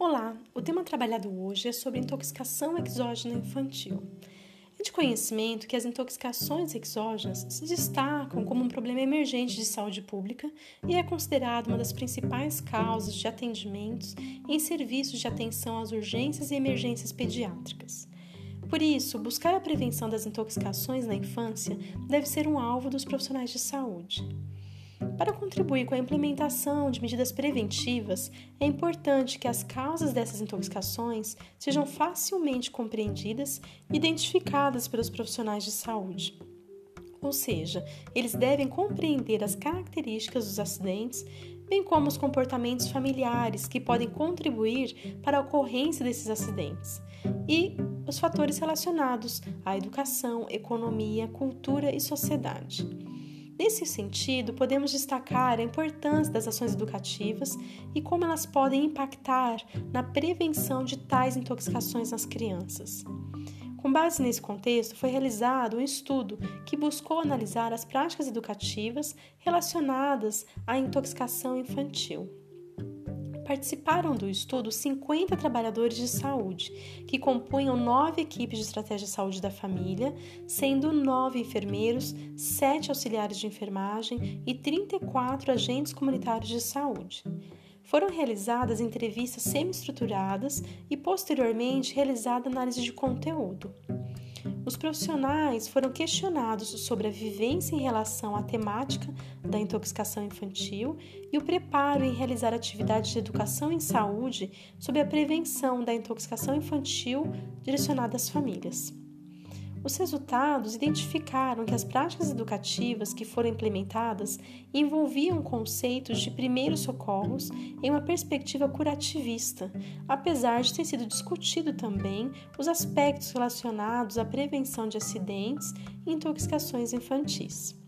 Olá, o tema trabalhado hoje é sobre intoxicação exógena infantil. É de conhecimento que as intoxicações exógenas se destacam como um problema emergente de saúde pública e é considerado uma das principais causas de atendimentos em serviços de atenção às urgências e emergências pediátricas. Por isso, buscar a prevenção das intoxicações na infância deve ser um alvo dos profissionais de saúde. Para contribuir com a implementação de medidas preventivas, é importante que as causas dessas intoxicações sejam facilmente compreendidas e identificadas pelos profissionais de saúde. Ou seja, eles devem compreender as características dos acidentes, bem como os comportamentos familiares que podem contribuir para a ocorrência desses acidentes, e os fatores relacionados à educação, economia, cultura e sociedade. Nesse sentido, podemos destacar a importância das ações educativas e como elas podem impactar na prevenção de tais intoxicações nas crianças. Com base nesse contexto, foi realizado um estudo que buscou analisar as práticas educativas relacionadas à intoxicação infantil. Participaram do estudo 50 trabalhadores de saúde, que compunham nove equipes de estratégia de saúde da família, sendo nove enfermeiros, sete auxiliares de enfermagem e 34 agentes comunitários de saúde. Foram realizadas entrevistas semi-estruturadas e, posteriormente, realizada análise de conteúdo. Os profissionais foram questionados sobre a vivência em relação à temática da intoxicação infantil e o preparo em realizar atividades de educação em saúde sobre a prevenção da intoxicação infantil direcionada às famílias. Os resultados identificaram que as práticas educativas que foram implementadas envolviam conceitos de primeiros socorros em uma perspectiva curativista, apesar de ter sido discutido também os aspectos relacionados à prevenção de acidentes e intoxicações infantis.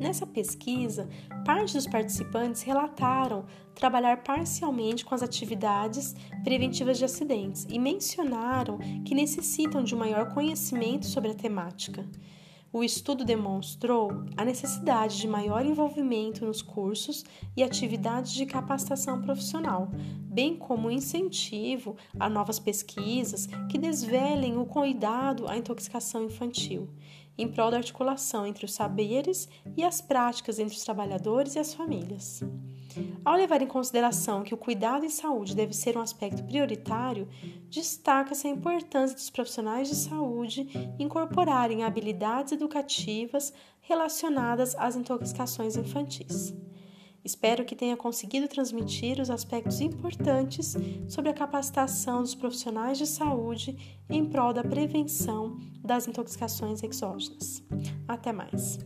Nessa pesquisa, parte dos participantes relataram trabalhar parcialmente com as atividades preventivas de acidentes e mencionaram que necessitam de um maior conhecimento sobre a temática. O estudo demonstrou a necessidade de maior envolvimento nos cursos e atividades de capacitação profissional, bem como incentivo a novas pesquisas que desvelem o cuidado à intoxicação infantil em prol da articulação entre os saberes e as práticas entre os trabalhadores e as famílias. Ao levar em consideração que o cuidado em saúde deve ser um aspecto prioritário, destaca-se a importância dos profissionais de saúde incorporarem habilidades educativas relacionadas às intoxicações infantis. Espero que tenha conseguido transmitir os aspectos importantes sobre a capacitação dos profissionais de saúde em prol da prevenção das intoxicações exógenas. Até mais!